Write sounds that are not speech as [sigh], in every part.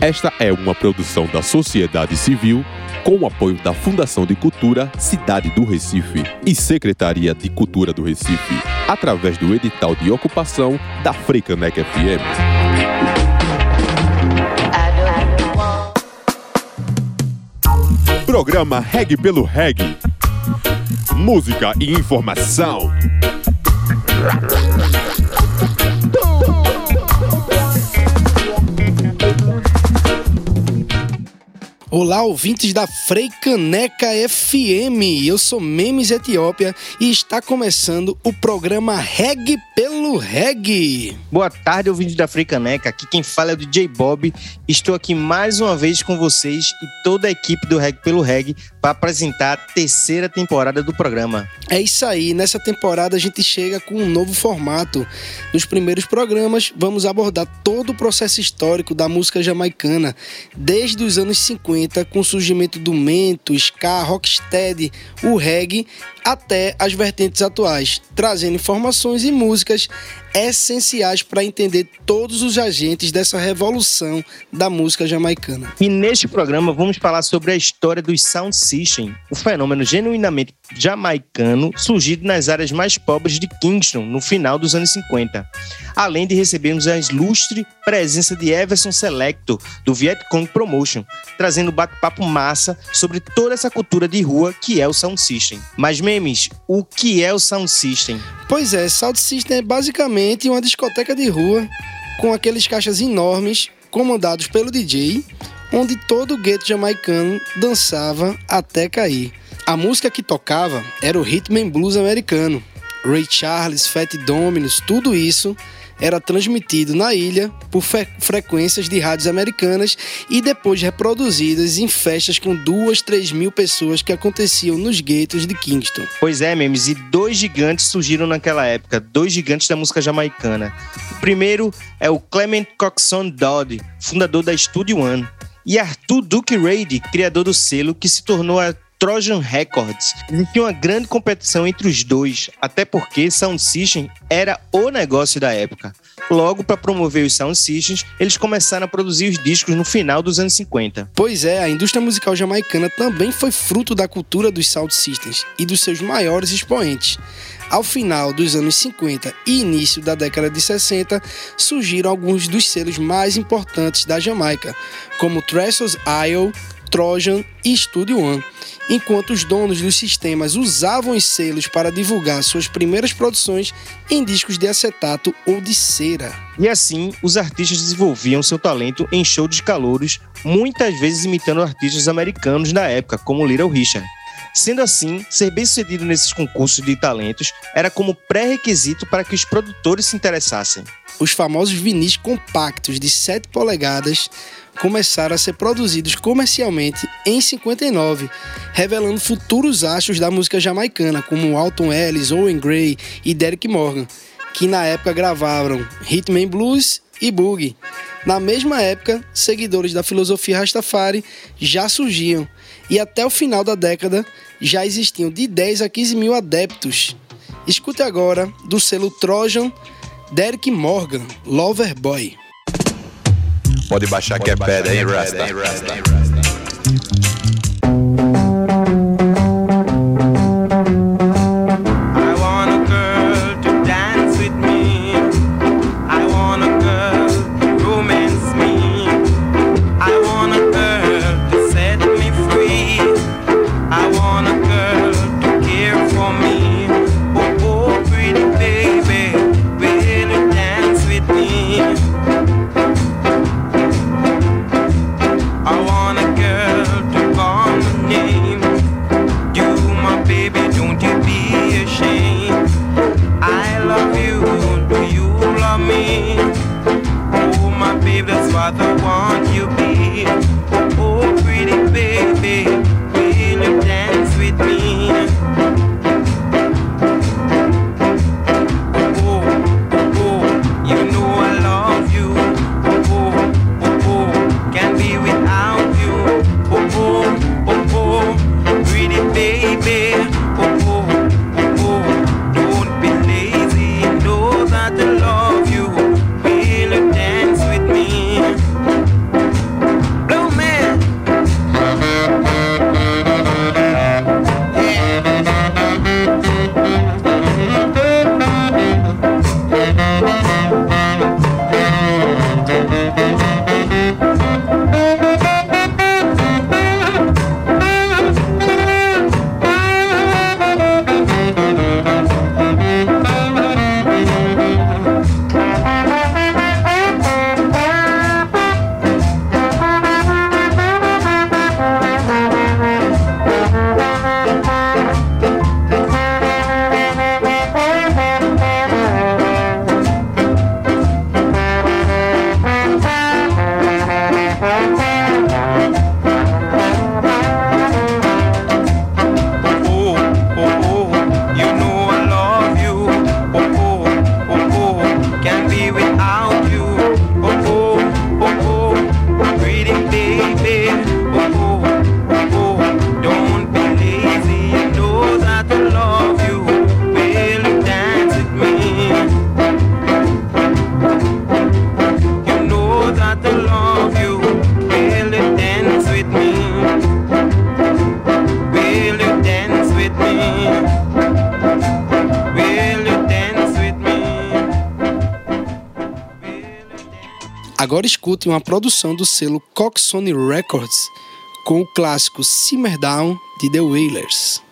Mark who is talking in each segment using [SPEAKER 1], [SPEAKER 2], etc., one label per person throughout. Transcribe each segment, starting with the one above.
[SPEAKER 1] Esta é uma produção da sociedade civil com o apoio da Fundação de Cultura Cidade do Recife e Secretaria de Cultura do Recife, através do edital de ocupação da Freicanec FM. Programa Reg pelo Reg. Música e informação.
[SPEAKER 2] Olá, ouvintes da Freicaneca FM. Eu sou Memes Etiópia e está começando o programa Reg pelo Reg.
[SPEAKER 3] Boa tarde, ouvintes da Freicaneca. Aqui quem fala é o DJ Bob. Estou aqui mais uma vez com vocês e toda a equipe do Reg pelo Reg para apresentar a terceira temporada do programa.
[SPEAKER 2] É isso aí. Nessa temporada a gente chega com um novo formato. Nos primeiros programas vamos abordar todo o processo histórico da música jamaicana, desde os anos 50 com o surgimento do mento, ska, rocksteady, o reggae, até as vertentes atuais, trazendo informações e músicas essenciais para entender todos os agentes dessa revolução da música jamaicana.
[SPEAKER 3] E neste programa vamos falar sobre a história dos sound system, o fenômeno genuinamente jamaicano surgido nas áreas mais pobres de Kingston no final dos anos 50, além de recebermos a ilustre presença de Everson Selecto do Vietcong Promotion, trazendo bate-papo massa sobre toda essa cultura de rua que é o sound system. Mas o que é o sound system?
[SPEAKER 2] Pois é, sound system é basicamente uma discoteca de rua com aqueles caixas enormes comandados pelo DJ, onde todo o gueto jamaicano dançava até cair. A música que tocava era o rhythm and blues americano. Ray Charles, Fat Dominos, tudo isso era transmitido na ilha por frequências de rádios americanas e depois reproduzidas em festas com duas, três mil pessoas que aconteciam nos guetos de Kingston.
[SPEAKER 3] Pois é, memes, e dois gigantes surgiram naquela época, dois gigantes da música jamaicana. O primeiro é o Clement Coxon Dodd, fundador da Studio One, e Arthur Duke Reid, criador do selo que se tornou a Trojan Records. Existia uma grande competição entre os dois, até porque Sound System era o negócio da época. Logo, para promover os Sound Systems, eles começaram a produzir os discos no final dos anos 50.
[SPEAKER 2] Pois é, a indústria musical jamaicana também foi fruto da cultura dos Sound Systems e dos seus maiores expoentes. Ao final dos anos 50 e início da década de 60, surgiram alguns dos selos mais importantes da Jamaica, como Trestles Isle, Trojan e Studio One enquanto os donos dos sistemas usavam os selos para divulgar suas primeiras produções em discos de acetato ou de cera.
[SPEAKER 3] E assim, os artistas desenvolviam seu talento em shows de calouros, muitas vezes imitando artistas americanos da época, como Little Richard. Sendo assim, ser bem-sucedido nesses concursos de talentos era como pré-requisito para que os produtores se interessassem.
[SPEAKER 2] Os famosos vinis compactos de 7 polegadas começaram a ser produzidos comercialmente em 59, revelando futuros astros da música jamaicana, como Alton Ellis, Owen Gray e Derek Morgan, que na época gravaram Hitman Blues e Boogie. Na mesma época, seguidores da filosofia Rastafari já surgiam, e até o final da década já existiam de 10 a 15 mil adeptos. Escute agora, do selo Trojan, Derek Morgan, Lover Boy.
[SPEAKER 1] Pode baixar que é pedra, hein, Rasta?
[SPEAKER 4] Uma produção do selo Coxsone Records com o clássico Simmer Down de The Wailers.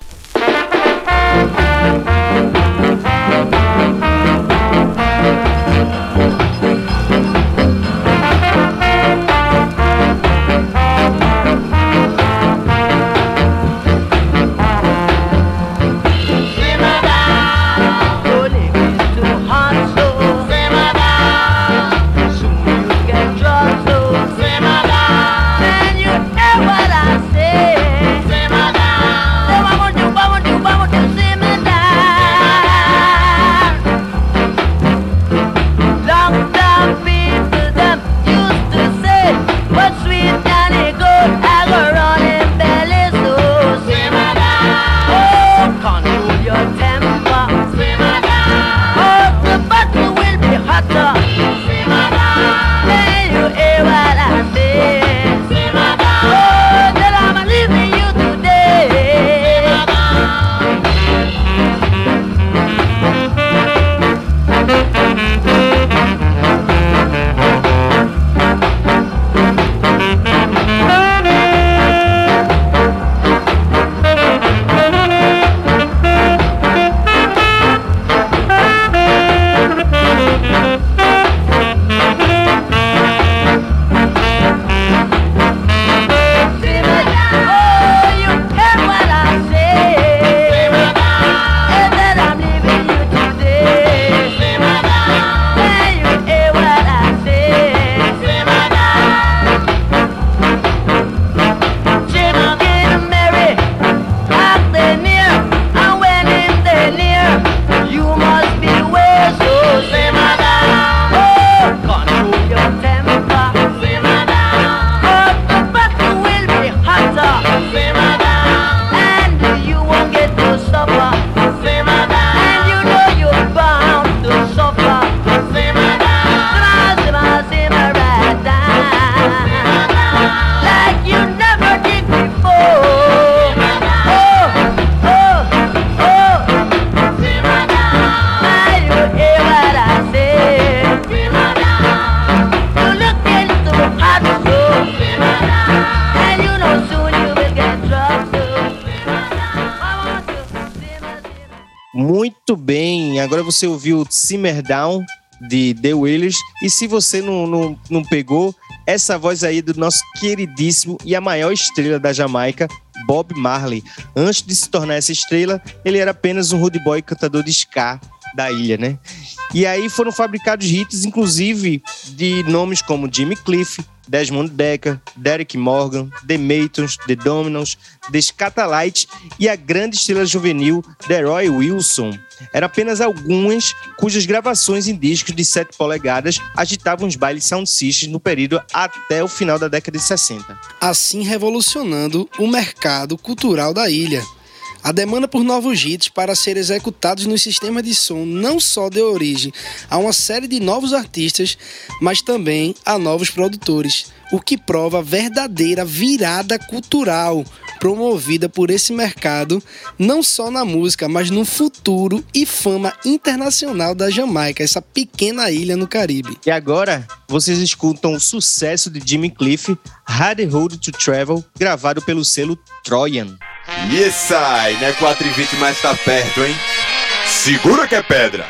[SPEAKER 3] Você ouviu Simmer Down, de The Wailers. E se você não, não, não pegou, essa voz aí do nosso queridíssimo e a maior estrela da Jamaica, Bob Marley. Antes de se tornar essa estrela, ele era apenas um rude boy cantador de ska da ilha, né? E aí foram fabricados hits, inclusive, de nomes como Jimmy Cliff, Desmond Decker, Derek Morgan, The Maytons, The Dominos, The Scatalites e a grande estrela juvenil Deroy Wilson. Eram apenas algumas cujas gravações em discos de 7 polegadas agitavam os bailes sound systems no período até o final da década de 60.
[SPEAKER 4] Assim revolucionando o mercado cultural da ilha. A demanda por novos hits para serem executados no sistema de som não só deu origem a uma série de novos artistas, mas também a novos produtores, o que prova a verdadeira virada cultural promovida por esse mercado, não só na música, mas no futuro e fama internacional da Jamaica, essa pequena ilha no Caribe.
[SPEAKER 3] E agora, vocês escutam o sucesso de Jimmy Cliff, Hard Road to Travel, gravado pelo selo Trojan.
[SPEAKER 5] E aí, né? 4 e 20, mas tá perto, hein? Segura que é pedra!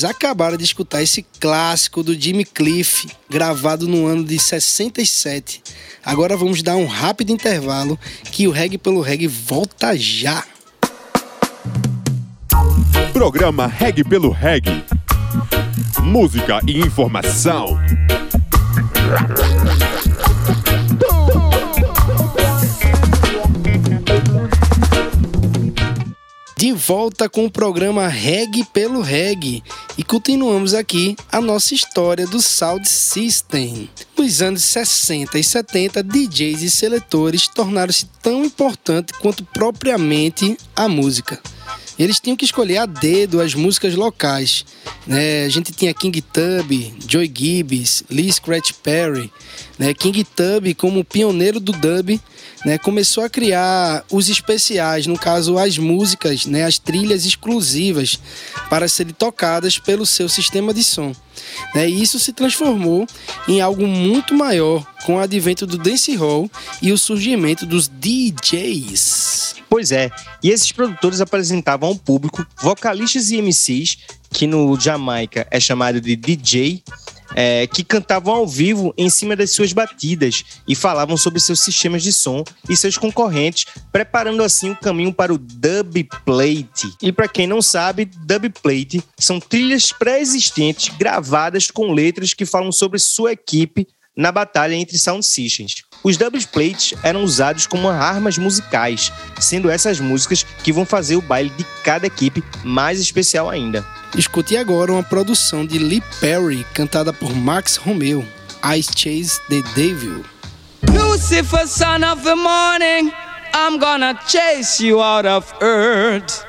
[SPEAKER 2] Vocês acabaram de escutar esse clássico do Jimmy Cliff, gravado no ano de 67. Agora vamos dar um rápido intervalo que o Reggae pelo Reggae volta já.
[SPEAKER 6] Programa Reggae pelo Reggae. Música e informação.
[SPEAKER 2] De volta com o programa Reg pelo Reg e continuamos aqui a nossa história do Sound System. Nos anos 60 e 70, DJs e seletores tornaram-se tão importantes quanto propriamente a música. Eles tinham que escolher a dedo as músicas locais. Né? A gente tinha King Tub, Joy Gibbs, Lee Scratch Perry. Né? King Tub, como pioneiro do dub, né, começou a criar os especiais, no caso as músicas, né, as trilhas exclusivas para serem tocadas pelo seu sistema de som. Né, e isso se transformou em algo muito maior com o advento do dancehall e o surgimento dos DJs.
[SPEAKER 3] Pois é, e esses produtores apresentavam ao público vocalistas e MCs, que no Jamaica é chamado de DJ, é, que cantavam ao vivo em cima das suas batidas e falavam sobre seus sistemas de som e seus concorrentes, preparando assim o caminho para o dub plate. E para quem não sabe, dub plate são trilhas pré-existentes gravadas com letras que falam sobre sua equipe na batalha entre sound systems. Os double plates eram usados como armas musicais, sendo essas músicas que vão fazer o baile de cada equipe mais especial ainda.
[SPEAKER 2] Escute agora uma produção de Lee Perry, cantada por Max Romeo, I Chase the Devil.
[SPEAKER 7] Lucifer, son of the morning, I'm gonna chase you out of earth.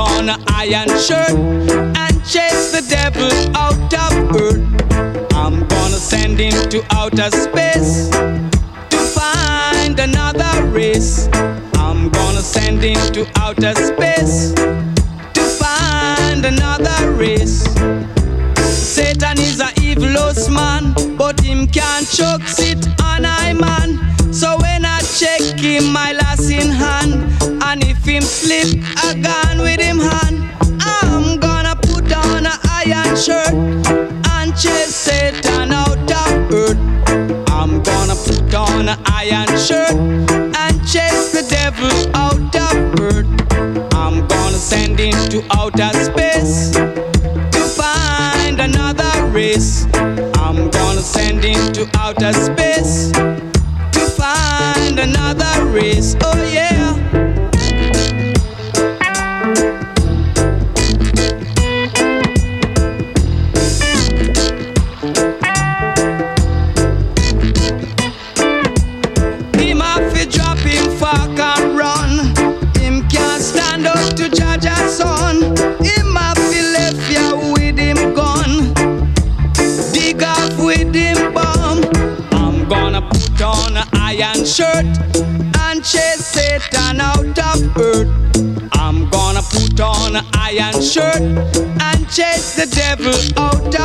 [SPEAKER 7] On an iron shirt and chase the devil out of earth. I'm gonna send him to outer space to find another race. I'm gonna send him to outer space to find another race. Satan is a evil man, but him can't choke sit on I man. So when I check him, my last in hand, and if him slip a gun with him hand, I'm gonna put on a iron shirt and chase Satan out of earth. I'm gonna put on a iron shirt and chase the devil out of earth. I'm gonna send him to outer space to find another race. I'm gonna send him to outer space to find another race. Oh yeah. Chase the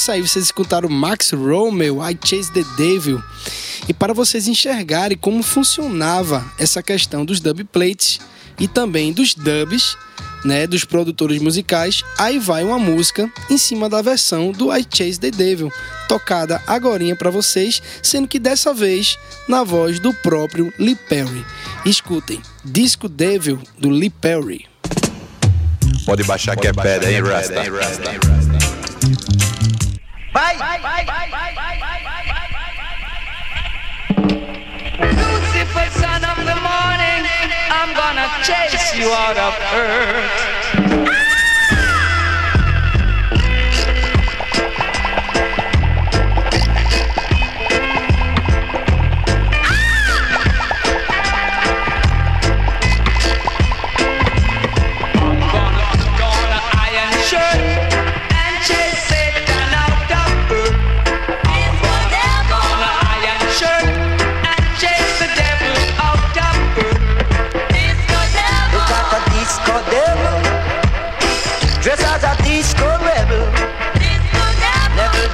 [SPEAKER 2] isso aí, vocês escutaram Max Romeo, I Chase the Devil. E para vocês enxergarem como funcionava essa questão dos dub plates e também dos dubs, né, dos produtores musicais, aí vai uma música em cima da versão do I Chase the Devil, tocada agorinha para vocês, sendo que dessa vez na voz do próprio Lee Perry. Escutem, Disco Devil do Lee Perry.
[SPEAKER 8] Pode baixar que é pedra, hein, Rasta?
[SPEAKER 7] Lucifer, son of the morning, I'm gonna chase you out of earth.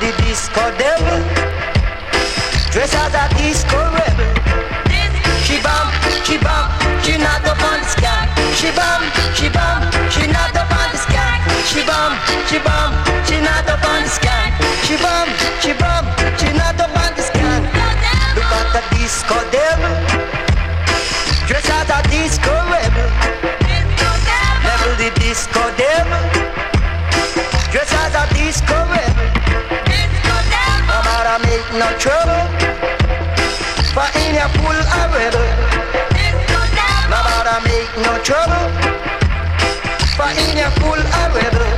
[SPEAKER 7] The
[SPEAKER 9] disco devil, dressed as a disco rebel. She bum, she bum, she not up on the sky. She bum, she bum, she not up on the sky. She bum, she bum, she not up on the sky. She bum, she bum, she not up on the sky. Look at the disco devil, dressed as a disco rebel. Level the disco devil. No trouble. For in your full a rebel. No matter make no trouble. For in your full a rebel.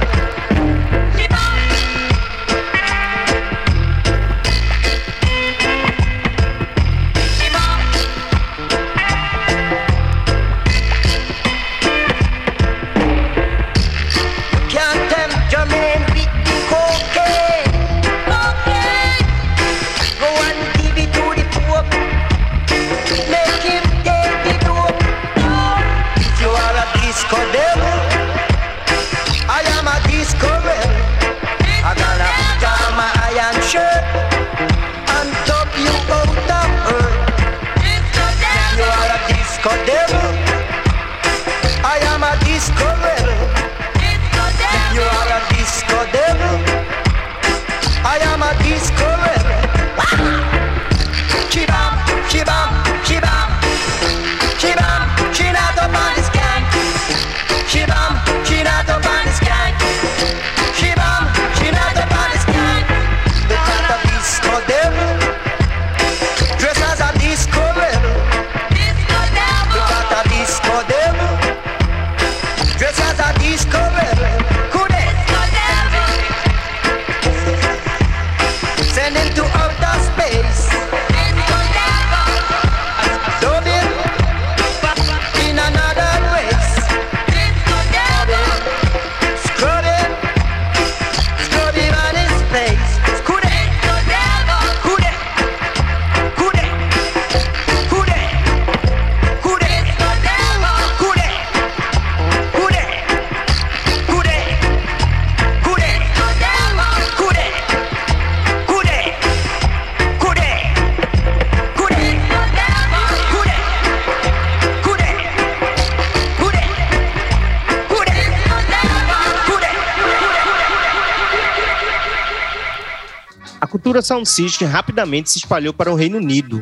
[SPEAKER 3] Cultura sound system rapidamente se espalhou para o Reino Unido.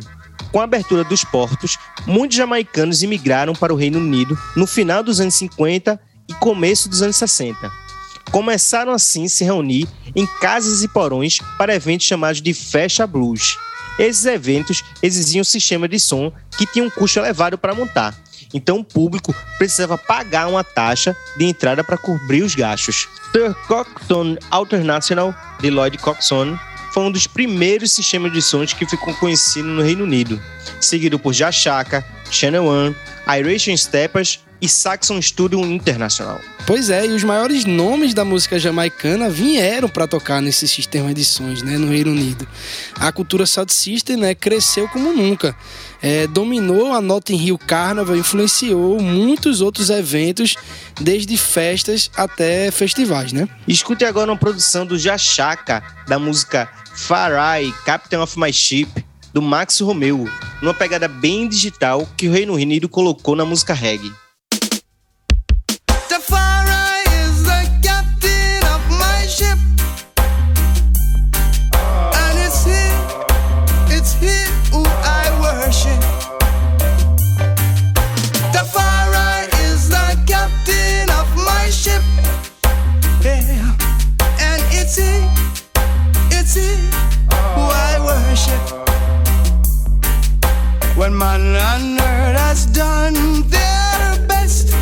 [SPEAKER 3] Com a abertura dos portos, muitos jamaicanos imigraram para o Reino Unido no final dos anos 50 e começo dos anos 60. Começaram assim a se reunir em casas e porões para eventos chamados de Fecha Blues. Esses eventos exigiam um sistema de som que tinha um custo elevado para montar, então o público precisava pagar uma taxa de entrada para cobrir os gastos. Sir Coxon Alternational, de Lloyd Coxon, foi um dos primeiros sistemas de sons que ficou conhecido no Reino Unido, seguido por Jashaka, Channel One, Irish Steppers e Saxon Studio International.
[SPEAKER 2] Pois é, e os maiores nomes da música jamaicana vieram para tocar nesse sistema de sons, né, no Reino Unido. A cultura South System, né, cresceu como nunca. É, dominou a Notting Hill Carnival, influenciou muitos outros eventos, desde festas até festivais, né?
[SPEAKER 3] Escute agora uma produção do Jachaka, da música Farai, Captain of My Ship, do Max Romeo, numa pegada bem digital que o Reino Unido colocou na música reggae.
[SPEAKER 10] It's who I worship. When man on earth has done their best.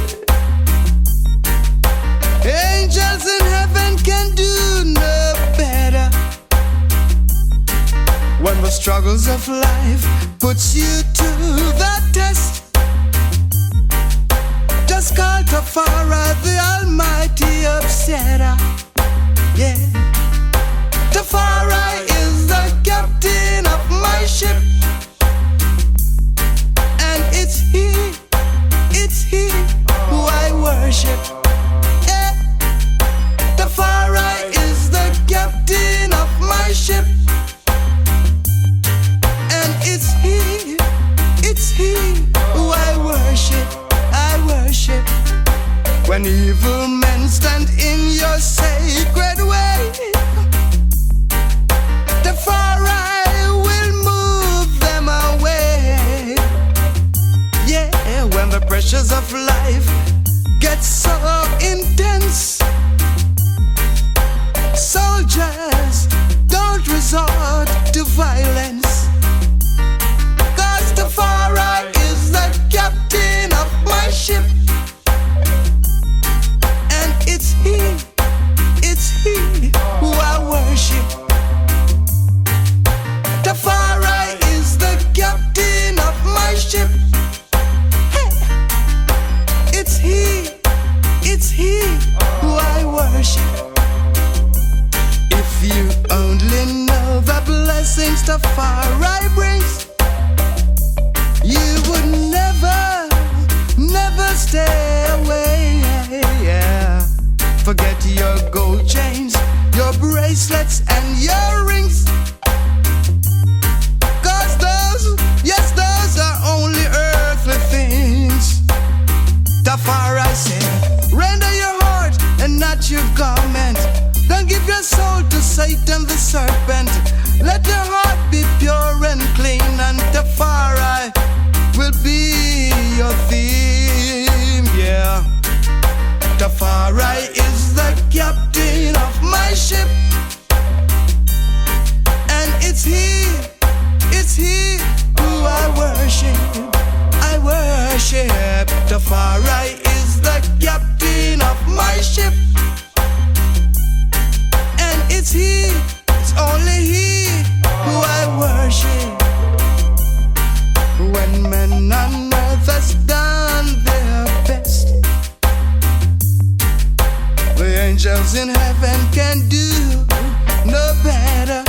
[SPEAKER 10] Angels in heaven can do no better. When the struggles of life puts you to the test, just call Tafara, the Almighty upsetter. Yeah, Tafara is the captain of my ship, and it's he, it's he who I worship. Yeah. Tafari is the captain of my ship. And it's he, it's he who I worship, I worship. When evil men stand in your sacred way, of life has done their best, the angels in heaven can do no better,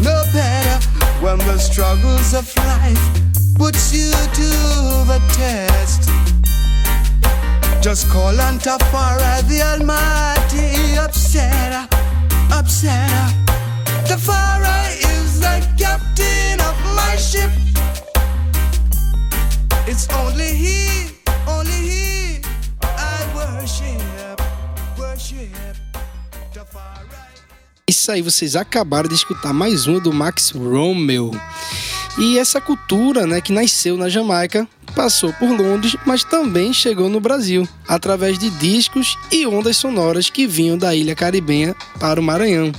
[SPEAKER 10] no better. When the struggles of life puts you to the test. Just call on Tafara, the Almighty is the captain of my ship. It's only only I worship, worship. Tafari.
[SPEAKER 2] Isso aí, vocês acabaram de escutar mais uma do Max Rommel. E essa cultura, né, que nasceu na Jamaica, passou por Londres, mas também chegou no Brasil, através de discos e ondas sonoras que vinham da ilha caribenha para o Maranhão.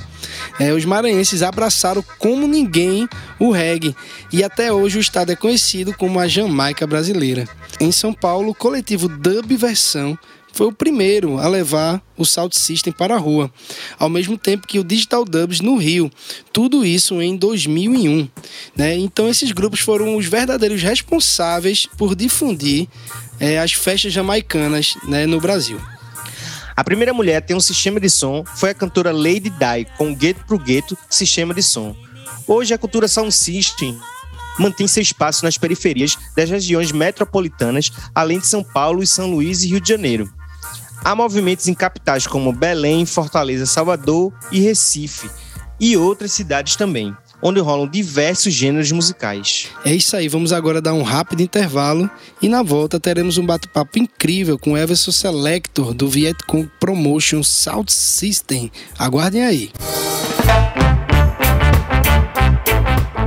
[SPEAKER 2] É, os maranhenses abraçaram como ninguém o reggae e até hoje o estado é conhecido como a Jamaica brasileira. Em São Paulo, o coletivo Dub Versão foi o primeiro a levar o Sound System para a rua, ao mesmo tempo que o Digital Dubs no Rio. Tudo isso em 2001. Né? Então, esses grupos foram os verdadeiros responsáveis por difundir é, as festas jamaicanas né, no Brasil.
[SPEAKER 3] A primeira mulher a ter um sistema de som foi a cantora Lady Di, com Gueto pro Gueto sistema de som. Hoje, a cultura Sound System mantém seu espaço nas periferias das regiões metropolitanas, além de São Paulo e São Luís e Rio de Janeiro. Há movimentos em capitais como Belém, Fortaleza, Salvador e Recife, e outras cidades também, onde rolam diversos gêneros musicais.
[SPEAKER 2] É isso aí, vamos agora dar um rápido intervalo e na volta teremos um bate-papo incrível com Everson Selector do Vietcong Promotion Sound System. Aguardem aí.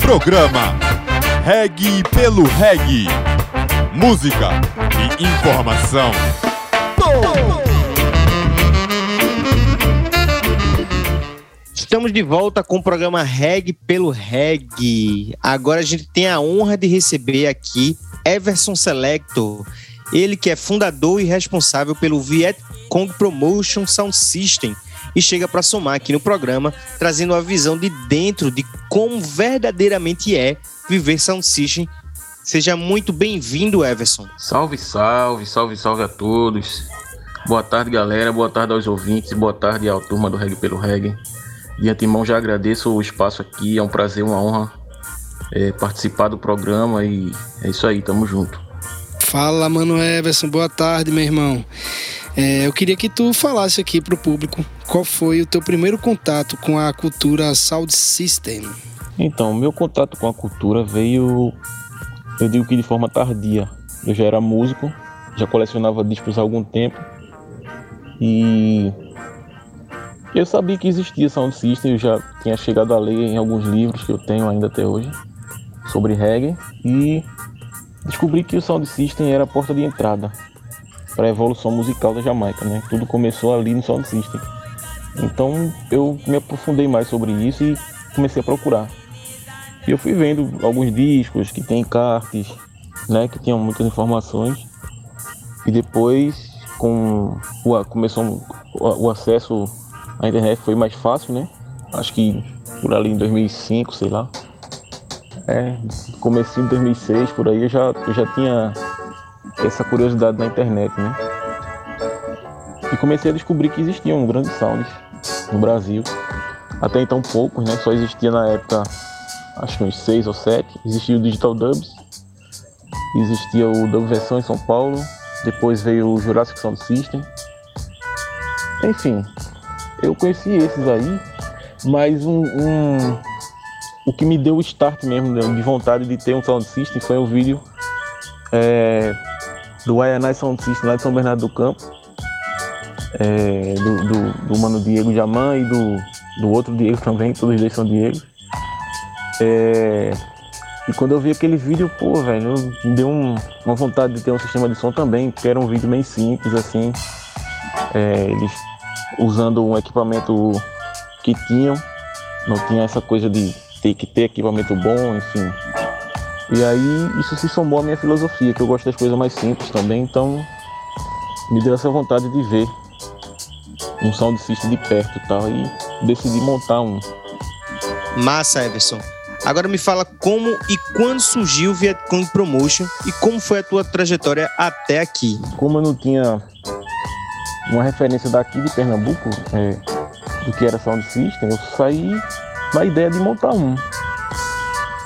[SPEAKER 1] Programa Reg pelo Reg. Música e informação.
[SPEAKER 3] Estamos de volta com o programa Reg pelo Reg. Agora a gente tem a honra de receber aqui Everson Selector, ele que é fundador e responsável pelo Vietcong Promotion Sound System e chega para somar aqui no programa, trazendo uma visão de dentro de como verdadeiramente é viver Sound System. Seja muito bem-vindo, Everson.
[SPEAKER 11] Salve, salve, salve, salve a todos. Boa tarde, galera. Boa tarde aos ouvintes. Boa tarde à turma do Reg pelo Reg. De antemão já agradeço o espaço aqui, é um prazer, uma honra é, participar do programa e é isso aí, tamo junto.
[SPEAKER 2] Fala, mano Everson, boa tarde, meu irmão. É, eu queria que tu falasse aqui pro público qual foi o teu primeiro contato com a cultura Sound System.
[SPEAKER 11] Então, meu contato com a cultura veio, eu digo que de forma tardia. Eu já era músico, já colecionava discos há algum tempo e eu sabia que existia Sound System, eu já tinha chegado a ler em alguns livros que eu tenho ainda até hoje sobre reggae e descobri que o Sound System era a porta de entrada para a evolução musical da Jamaica, né? Tudo começou ali no Sound System. Então eu me aprofundei mais sobre isso e comecei a procurar. E eu fui vendo alguns discos que tem cartas, né, que tinham muitas informações. E depois com o começou o acesso a internet foi mais fácil, né? Acho que por ali em 2005, sei lá. É, comecei em 2006, por aí eu já, eu já tinha essa curiosidade na internet, né? E comecei a descobrir que existiam grandes sounds no Brasil. Até então poucos, né? Só existia na época, acho que uns seis ou sete. Existia o Digital Dubs, existia o Dub Versão em São Paulo, depois veio o Jurassic Sound System. Enfim, eu conheci esses aí, mas um, um, o que me deu o start mesmo né, de vontade de ter um sound system foi um vídeo é, do INI Sound System lá de São Bernardo do Campo, é, do, do, do, mano Diego Jaman e do, do outro Diego também, todos os dois são Diego. É, e quando eu vi aquele vídeo, pô, velho, me deu um, uma vontade de ter um sistema de som também, porque era um vídeo bem simples, assim. É, eles usando um equipamento que tinham, não tinha essa coisa de ter que ter equipamento bom, enfim. E aí isso se somou à minha filosofia, que eu gosto das coisas mais simples também, então me deu essa vontade de ver um sound system de perto e tal, e decidi montar um.
[SPEAKER 3] Massa, Everson. Agora me fala como e quando surgiu o Vietcong Promotion e como foi a tua trajetória até aqui.
[SPEAKER 11] Como eu não tinha uma referência daqui de Pernambuco, é, do que era Sound System, eu saí na ideia de montar um.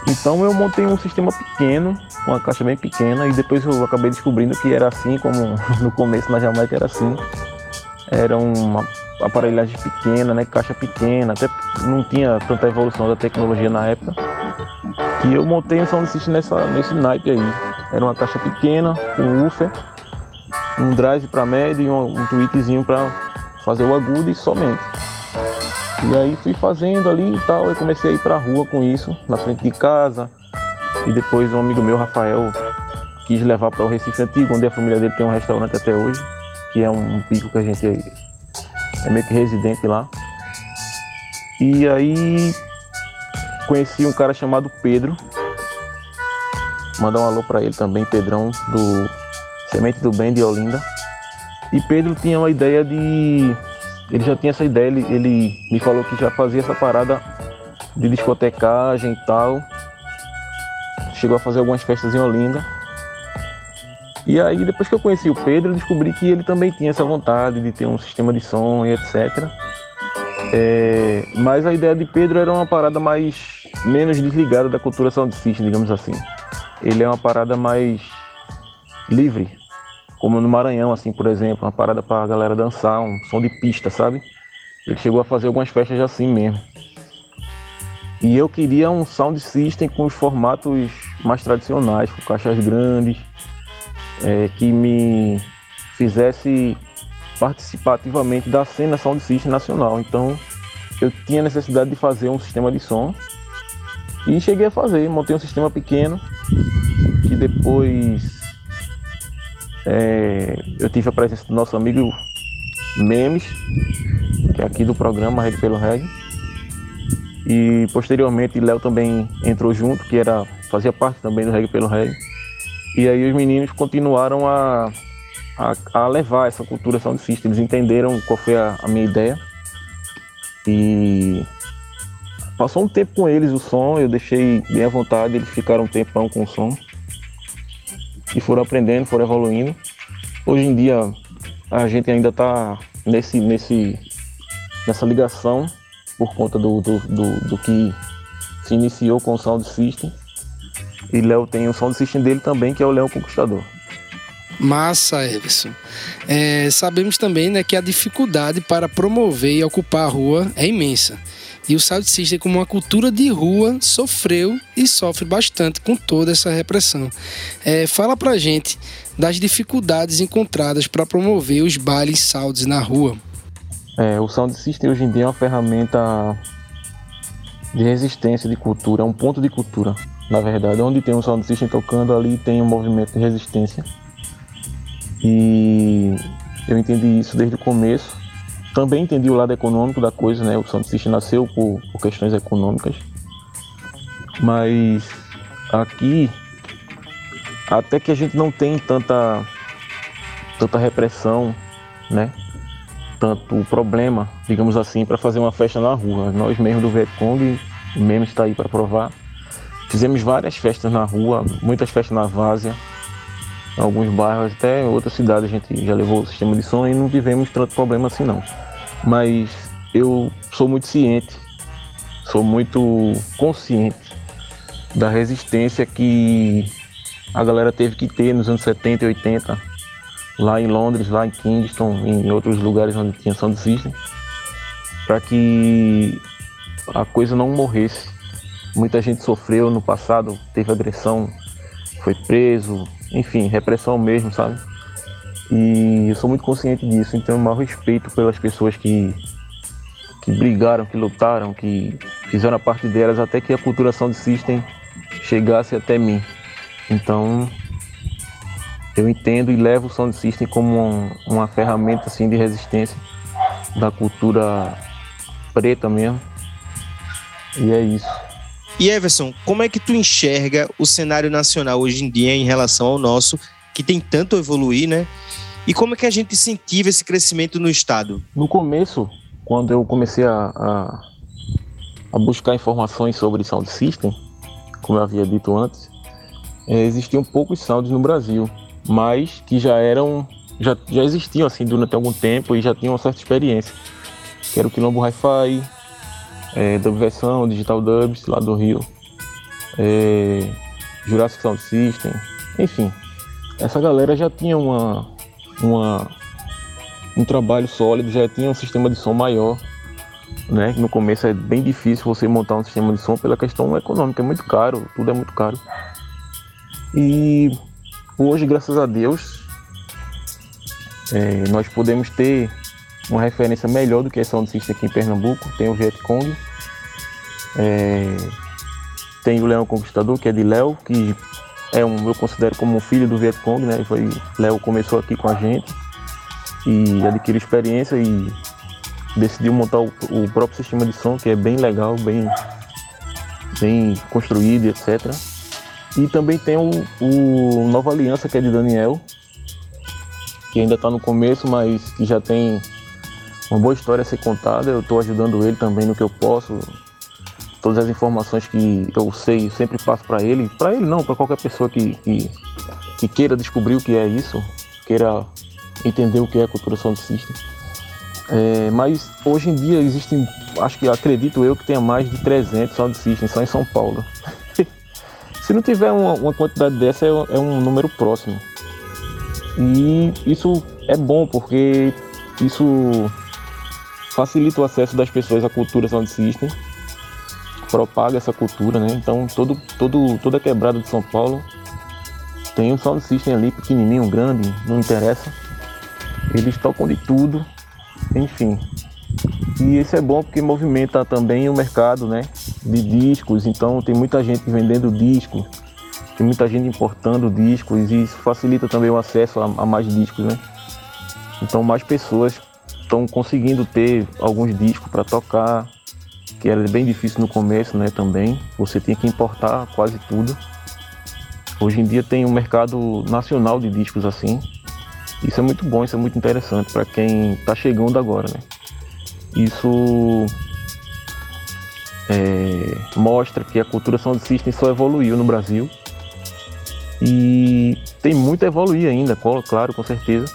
[SPEAKER 11] Então eu montei um sistema pequeno, uma caixa bem pequena, e depois eu acabei descobrindo que era assim, como [laughs] no começo na Jamaica era assim. Era uma aparelhagem pequena, né, caixa pequena, até não tinha tanta evolução da tecnologia na época. E eu montei um sound system nessa, nesse naipe aí. Era uma caixa pequena, com um woofer, um drive para médio e um, um tweetzinho para fazer o agudo e somente. E aí fui fazendo ali e tal, eu comecei a ir pra rua com isso, na frente de casa. E depois um amigo meu, Rafael, quis levar para o Recife Antigo, onde a família dele tem um restaurante até hoje, que é um pico que a gente é, é meio que residente lá. E aí conheci um cara chamado Pedro. Mandar um alô para ele também, Pedrão, do Semente do Bem de Olinda. E Pedro tinha uma ideia de. Ele já tinha essa ideia, ele, ele me falou que já fazia essa parada de discotecagem e tal. Chegou a fazer algumas festas em Olinda. E aí, depois que eu conheci o Pedro, descobri que ele também tinha essa vontade de ter um sistema de som e etc. É, mas a ideia de Pedro era uma parada mais menos desligada da cultura sound system, digamos assim. Ele é uma parada mais livre, como no Maranhão, assim, por exemplo, uma parada para a galera dançar, um som de pista, sabe? Ele chegou a fazer algumas festas assim mesmo. E eu queria um sound system com os formatos mais tradicionais, com caixas grandes, é, que me fizesse participar ativamente da cena sound system nacional. Então eu tinha necessidade de fazer um sistema de som e cheguei a fazer. Montei um sistema pequeno que depois é, eu tive a presença do nosso amigo Memes, que é aqui do programa Reg pelo Reg. E posteriormente Léo também entrou junto, que era fazia parte também do Reg pelo Reg. E aí os meninos continuaram a, a, a levar essa cultura sound system. Eles entenderam qual foi a, a minha ideia. E passou um tempo com eles o som, eu deixei bem à vontade, eles ficaram um tempão com o som. E foram aprendendo, foram evoluindo. Hoje em dia a gente ainda está nesse, nesse, nessa ligação por conta do, do, do, do que se iniciou com o Sound System. E Léo tem o sound system dele também, que é o Léo Conquistador.
[SPEAKER 2] Massa, Everson. É, sabemos também né, que a dificuldade para promover e ocupar a rua é imensa. E o Sound System, como uma cultura de rua, sofreu e sofre bastante com toda essa repressão. É, fala pra gente das dificuldades encontradas para promover os bailes sounds na rua.
[SPEAKER 11] É, o Sound System hoje em dia é uma ferramenta de resistência de cultura, é um ponto de cultura na verdade. Onde tem um sound system tocando, ali tem um movimento de resistência. E eu entendi isso desde o começo. Também entendi o lado econômico da coisa, né? O sound system nasceu por, por questões econômicas. Mas aqui, até que a gente não tem tanta, tanta repressão, né? Tanto problema, digamos assim, para fazer uma festa na rua. Nós mesmos do Vietcong, mesmo está aí para provar, Fizemos várias festas na rua, muitas festas na Várzea, alguns bairros, até outras cidades a gente já levou o sistema de som e não tivemos tanto problema assim não. Mas eu sou muito ciente, sou muito consciente da resistência que a galera teve que ter nos anos 70 e 80, lá em Londres, lá em Kingston, em outros lugares onde tinha sound system, para que a coisa não morresse Muita gente sofreu no passado, teve agressão, foi preso, enfim, repressão mesmo, sabe? E eu sou muito consciente disso, então eu maior respeito pelas pessoas que, que brigaram, que lutaram, que fizeram a parte delas até que a cultura Sound System chegasse até mim. Então eu entendo e levo o Sound System como um, uma ferramenta assim, de resistência da cultura preta mesmo. E é isso.
[SPEAKER 3] E Everson, como é que tu enxerga o cenário nacional hoje em dia em relação ao nosso, que tem tanto a evoluir, né? E como é que a gente incentiva esse crescimento no estado?
[SPEAKER 11] No começo, quando eu comecei a, a, a buscar informações sobre sound system, como eu havia dito antes, é, existiam poucos sounds no Brasil, mas que já eram já, já existiam assim durante algum tempo e já tinham uma certa experiência. Que era o Quilombo Hi-Fi, é, Dubversão, Digital Dubs lá do Rio, é, Jurassic Sound System, enfim. Essa galera já tinha uma, uma, um trabalho sólido, já tinha um sistema de som maior. Né? No começo é bem difícil você montar um sistema de som pela questão econômica, é muito caro, tudo é muito caro. E hoje, graças a Deus, é, nós podemos ter uma referência melhor do que Sound System aqui em Pernambuco. Tem o Viet Cong, é, tem o Leão Conquistador, que é de Léo, que é um, eu considero como um filho do Viet Cong, né? Foi, Léo começou aqui com a gente e adquiriu experiência e decidiu montar o, o, próprio sistema de som, que é bem legal, bem, bem construído, etc. E também tem o, o Nova Aliança, que é de Daniel, que ainda está no começo, mas que já tem uma boa história a ser contada. Eu estou ajudando ele também no que eu posso. Todas as informações que eu sei, eu sempre passo para ele. Para ele não, para qualquer pessoa que, que, que, queira descobrir o que é isso, queira entender o que é cultura sound system. É, mas hoje em dia existem, acho que acredito eu que tenha mais de 300 sound systems só em São Paulo. [laughs] Se não tiver uma, uma quantidade dessa, é, é um número próximo. E isso é bom porque isso facilita o acesso das pessoas à cultura sound system, propaga essa cultura, né? Então todo, todo, toda quebrada de São Paulo tem um sound system ali pequenininho, grande, não interessa. Eles tocam de tudo, enfim. E isso é bom porque movimenta também o mercado, né? De discos. Então tem muita gente vendendo disco, tem muita gente importando discos e isso facilita também o acesso a, a mais discos, né? Então mais pessoas estão conseguindo ter alguns discos para tocar, que era bem difícil no começo, né? Também você tinha que importar quase tudo. Hoje em dia tem um mercado nacional de discos assim. Isso é muito bom, isso é muito interessante para quem está chegando agora, né? Isso é, mostra que a cultura sound system só evoluiu no Brasil e tem muito a evoluir ainda, claro, com certeza.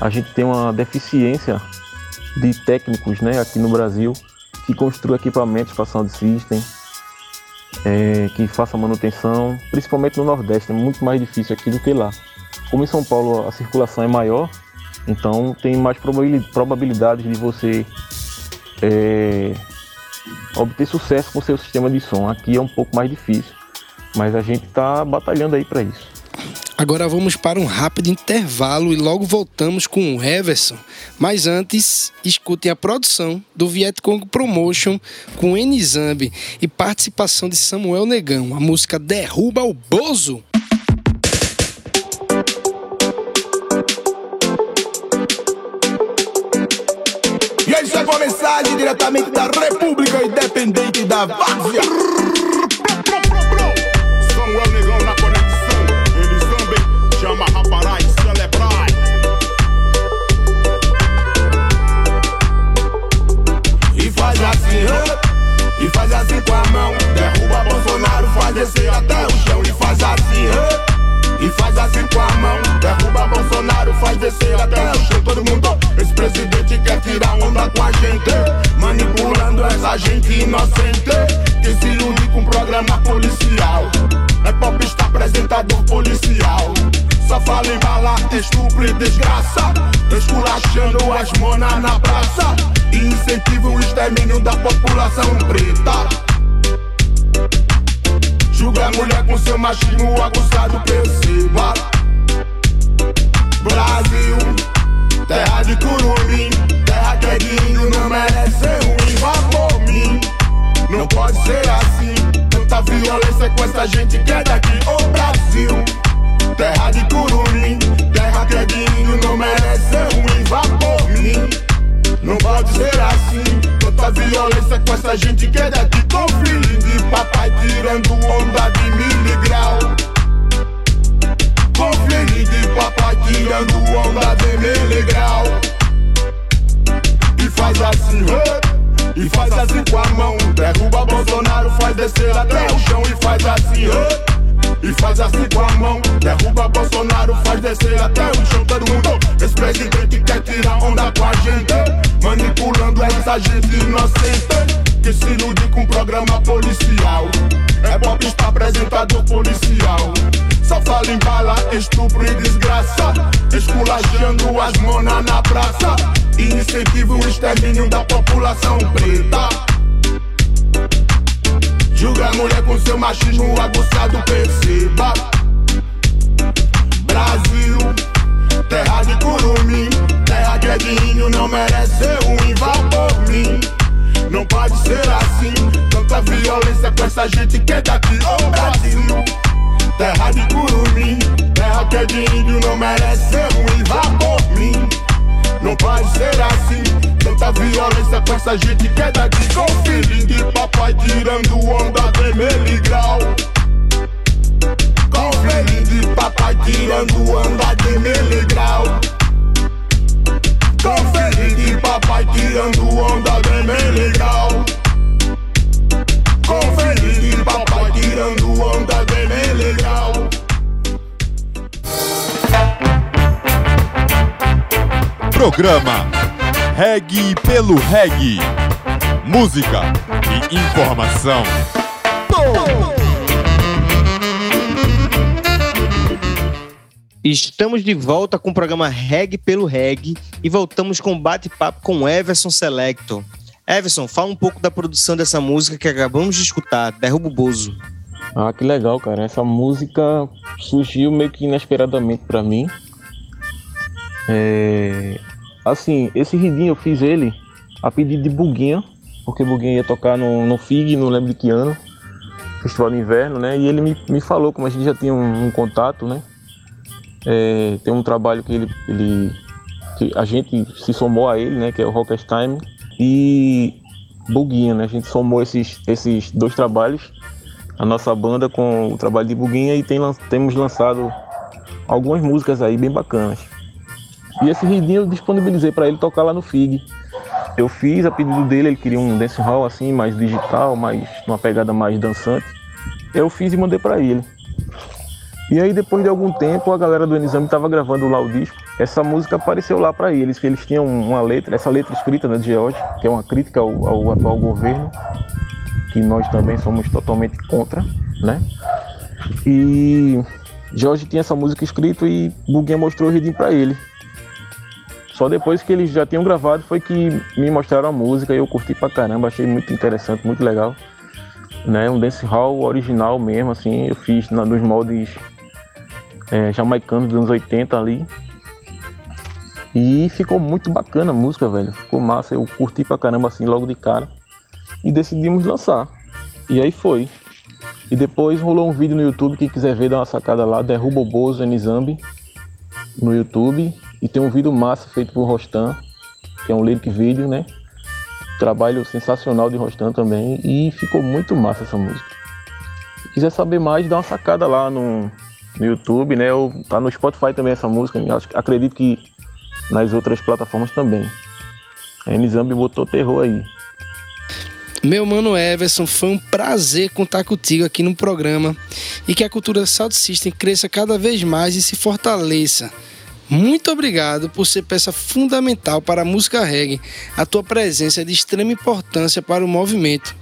[SPEAKER 11] A gente tem uma deficiência de técnicos né, aqui no Brasil que construam equipamentos para sound system, é, que faça manutenção, principalmente no Nordeste, é muito mais difícil aqui do que lá. Como em São Paulo a circulação é maior, então tem mais probabilidade de você é, obter sucesso com seu sistema de som. Aqui é um pouco mais difícil, mas a gente está batalhando aí para isso.
[SPEAKER 2] Agora vamos para um rápido intervalo e logo voltamos com o Everson. Mas antes, escutem a produção do Vietcong Promotion com Enizambi e participação de Samuel Negão, a música Derruba o Bozo.
[SPEAKER 12] E aí chegou a mensagem diretamente da República Independente da Várzea. Assim, com a mão. Derruba Bolsonaro, faz descer até o chão. E faz assim, e faz assim com a mão. Derruba Bolsonaro, faz descer até o chão. Todo mundo, esse presidente quer tirar onda com a gente. Manipulando essa gente inocente. Que se ilude com programa policial. É pop está apresentador policial. Só fala em bala, estupro e desgraça. Esculachando as monas na praça. E incentiva o extermínio da população preta. Julga a mulher com seu machismo aguçado, perceba. Essa gente que é daqui. Com filhinho de papai tirando onda vermelho grau. Com filhinho de papai tirando onda de miligrau. Com filhinho de papai tirando onda de miligrau. Com filhinho de papai tirando onda de miligrau.
[SPEAKER 1] Programa Reg pelo Reg. Música e informação.
[SPEAKER 3] Estamos de volta com o programa Reg pelo Reg e voltamos com bate-papo com Everson Selector. Everson, fala um pouco da produção dessa música que acabamos de escutar, Derruba o Bozo.
[SPEAKER 11] Ah, que legal, cara. Essa música surgiu meio que inesperadamente para mim. É... Assim, esse ridinho eu fiz ele a pedido de Buguinha, porque Buguinha ia tocar no, no FIG, não lembro de que ano, Festival de Inverno, né? E ele me, me falou, como a gente já tinha um, um contato, né? É, tem um trabalho que ele, ele que a gente se somou a ele, né? Que é o Rockers Time e Buguinha, né? A gente somou esses, esses dois trabalhos, a nossa banda com o trabalho de Buguinha e tem, temos lançado algumas músicas aí bem bacanas. E esse ridinho eu disponibilizei para ele tocar lá no FIG. Eu fiz a pedido dele, ele queria um dance hall assim, mais digital, mais uma pegada mais dançante. Eu fiz e mandei para ele. E aí depois de algum tempo a galera do Enexame estava gravando lá o disco. Essa música apareceu lá para eles, que eles tinham uma letra, essa letra escrita né, de George, que é uma crítica ao, ao atual governo, que nós também somos totalmente contra, né? E Jorge tinha essa música escrita e Buguinha mostrou o ridinho para ele. Só depois que eles já tinham gravado foi que me mostraram a música e eu curti pra caramba, achei muito interessante, muito legal. Né, um dance hall original mesmo, assim, eu fiz na, nos moldes é, jamaicanos dos anos 80 ali. E ficou muito bacana a música, velho. Ficou massa, eu curti pra caramba assim logo de cara. E decidimos lançar. E aí foi. E depois rolou um vídeo no YouTube, quem quiser ver, dá uma sacada lá, derruba o Bozo Nizambi no YouTube. E tem um vídeo massa feito por Rostan, que é um lyric vídeo, né? Trabalho sensacional de Rostan também. E ficou muito massa essa música. Se quiser saber mais, dá uma sacada lá no, no YouTube, né? Ou tá no Spotify também essa música. Acredito que nas outras plataformas também. A Nizambi botou terror aí.
[SPEAKER 2] Meu mano Everson, foi um prazer contar contigo aqui no programa e que a cultura Sound System cresça cada vez mais e se fortaleça. Muito obrigado por ser peça fundamental para a música reggae. A tua presença é de extrema importância para o movimento.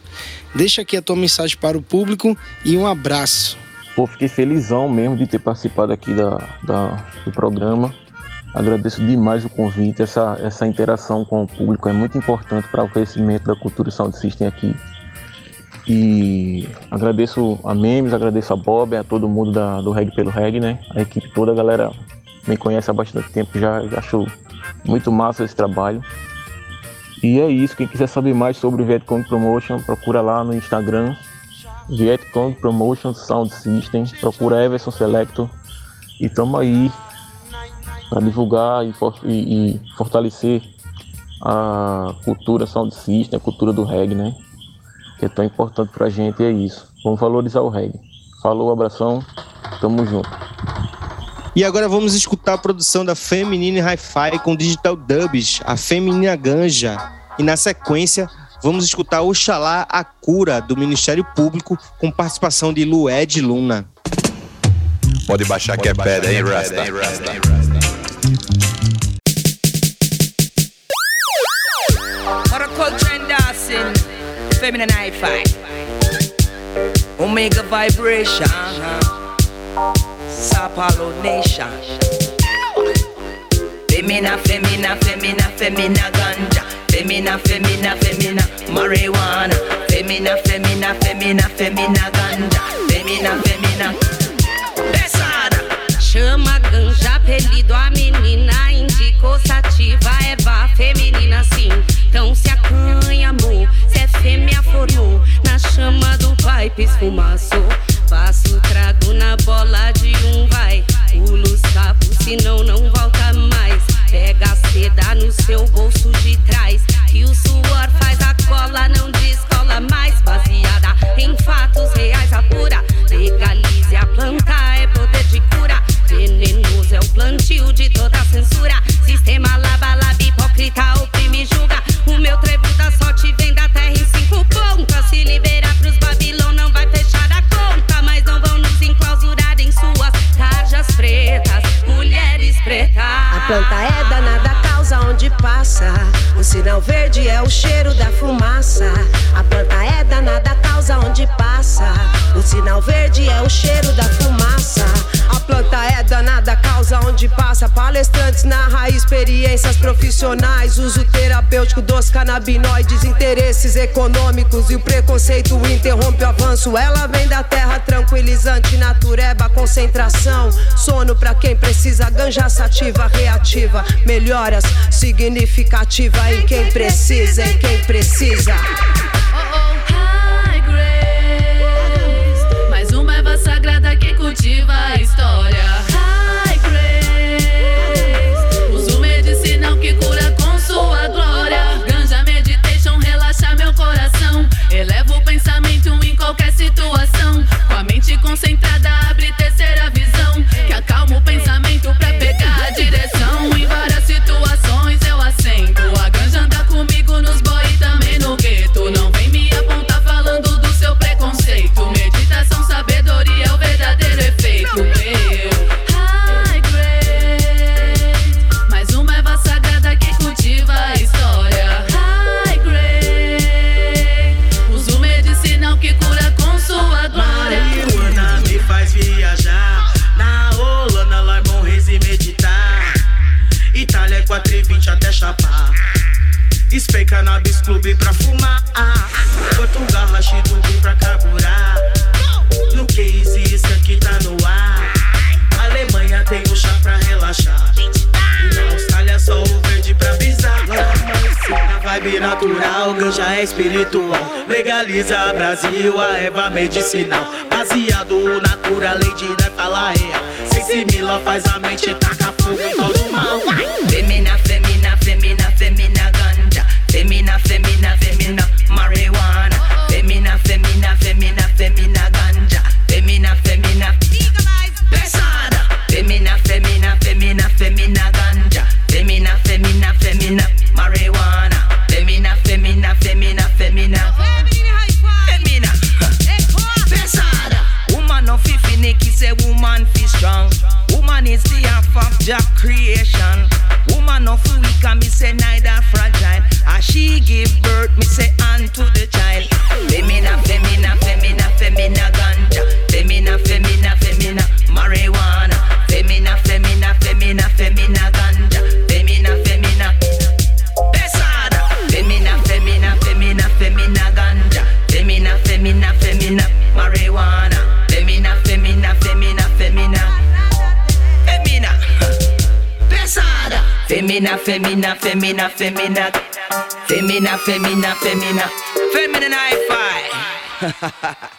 [SPEAKER 2] Deixa aqui a tua mensagem para o público e um abraço.
[SPEAKER 11] Pô, fiquei felizão mesmo de ter participado aqui da, da do programa. Agradeço demais o convite, essa, essa interação com o público é muito importante para o crescimento da cultura sound system aqui. E agradeço a Memes, agradeço a Bob, a todo mundo da, do Reg pelo Reg, né? A equipe toda, a galera me conhece há bastante tempo, já, achou muito massa esse trabalho. E é isso, quem quiser saber mais sobre Vietcong Promotion, procura lá no Instagram, Vietcong Promotion Sound System, procura Everson Selector e tamo aí para divulgar e, for, e, e, fortalecer a cultura sound system, a cultura do reggae, né? Que é tão importante pra gente, é isso. Vamos valorizar o reggae. Falou, abração, tamo junto.
[SPEAKER 3] E agora vamos escutar a produção da Feminine Hi-Fi com Digital Dubs, a Feminina Ganja. E na sequência, vamos escutar Oxalá a Cura, do Ministério Público, com participação de Lued Luna.
[SPEAKER 5] Pode baixar que é pedra, hein, Rasta? Hein, Rasta?
[SPEAKER 10] Feminine Hi-Fi Omega Vibration Sapalo Nation. Femina, femina, femina, femina ganja. Femina, femina, femina marijuana. Femina, femina, femina, femina ganja. Femina, femina. Pesada.
[SPEAKER 13] chama ganja, apelido a menina indicou sativa, erva feminina sim. Então se acanha, amor, se é fêmea formou, na chama do pipe esfumaçou. Faço trago na bola de um vai, pulo sapo, senão não volta mais. Pega a seda no seu bolso de trás, que o suor faz a cola não descola mais. Baseada em fatos reais, apura, legalize a planta, é poder de cura. Venenoso é o plantio de toda
[SPEAKER 14] planta é danada, causa onde passa. O sinal verde é o cheiro da fumaça. A planta é danada, causa onde passa. O sinal verde é o cheiro da fumaça. A planta é danada, causa onde passa. Palestrantes narra experiências profissionais. Uso terapêutico dos canabinoides, interesses econômicos e o preconceito interrompe o avanço. Ela vem da terra tranquilizante, natureba, concentração. Sono pra quem precisa, ganja sativa, reativa. Melhoras significativa em quem precisa, em quem precisa.
[SPEAKER 15] Eleva o pensamento em qualquer situação. Com a mente concentrada
[SPEAKER 16] Cannabis Clube pra fumar. Portugal, Rachidubi pra carburar. No case, isso aqui tá no ar. Alemanha tem o chá pra relaxar. E na Austrália, só o verde pra brisar. Na vibe natural, ganja é espiritual. Legaliza Brasil, a erva medicinal. Baseado natura, lei de falar real. Se simila, faz a mente taca fogo todo mal.
[SPEAKER 17] Femina, femina, Femina, femina, femina, femina. Femina, femina, femina. Feminine hi-fi. [laughs]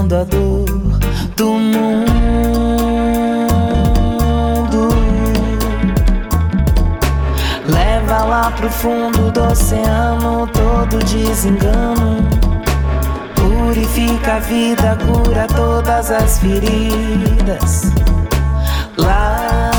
[SPEAKER 18] a dor do mundo. Leva lá pro fundo do oceano todo desengano. Purifica a vida, cura todas as feridas. Lava.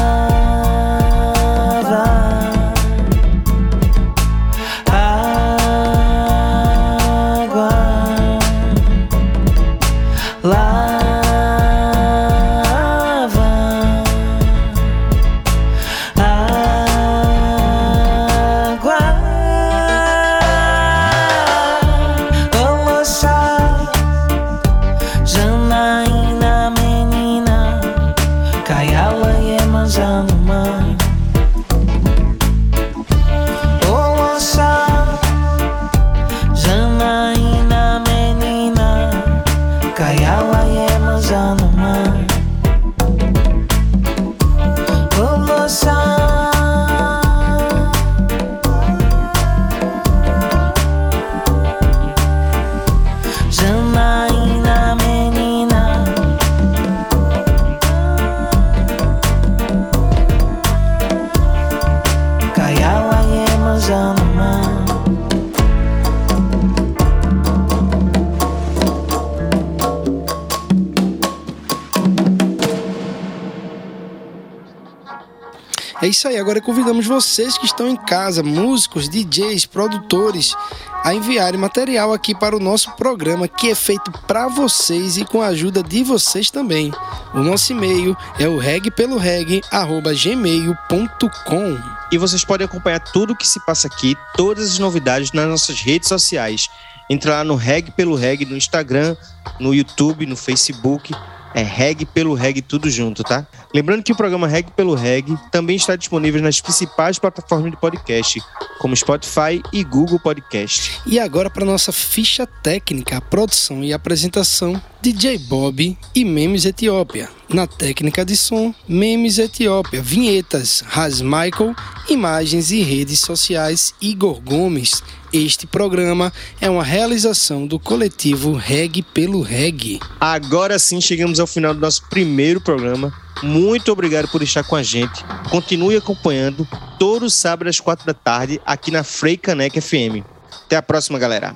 [SPEAKER 2] É isso aí, agora convidamos vocês que estão em casa, músicos, DJs, produtores, a enviarem material aqui para o nosso programa que é feito para vocês e com a ajuda de vocês também. O nosso e-mail é o regpeloheg@gmail.com.
[SPEAKER 3] E vocês podem acompanhar tudo o que se passa aqui, todas as novidades nas nossas redes sociais. Entra lá no Reg pelo Reg no Instagram, no YouTube, no Facebook. É Reg pelo Reg tudo junto, tá? Lembrando que o programa Reg pelo Reg também está disponível nas principais plataformas de podcast, como Spotify e Google Podcast.
[SPEAKER 2] E agora para nossa ficha técnica, produção e apresentação DJ Bob e Memes Etiópia. Na técnica de som, Memes Etiópia, vinhetas, Ras Michael, imagens e redes sociais Igor Gomes. Este programa é uma realização do coletivo Reg pelo Reg.
[SPEAKER 3] Agora sim chegamos ao final do nosso primeiro programa. Muito obrigado por estar com a gente. Continue acompanhando todo sábado às quatro da tarde aqui na Frei Caneca FM. Até a próxima, galera.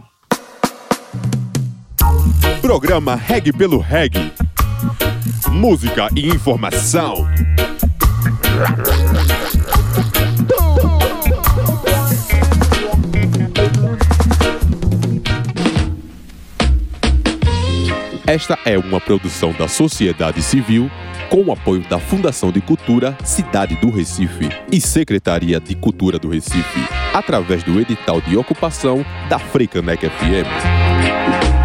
[SPEAKER 1] Programa Reg pelo Reg. Música e informação. Esta é uma produção da sociedade civil com o apoio da Fundação de Cultura Cidade do Recife e Secretaria de Cultura do Recife, através do edital de ocupação da Freicanec FM.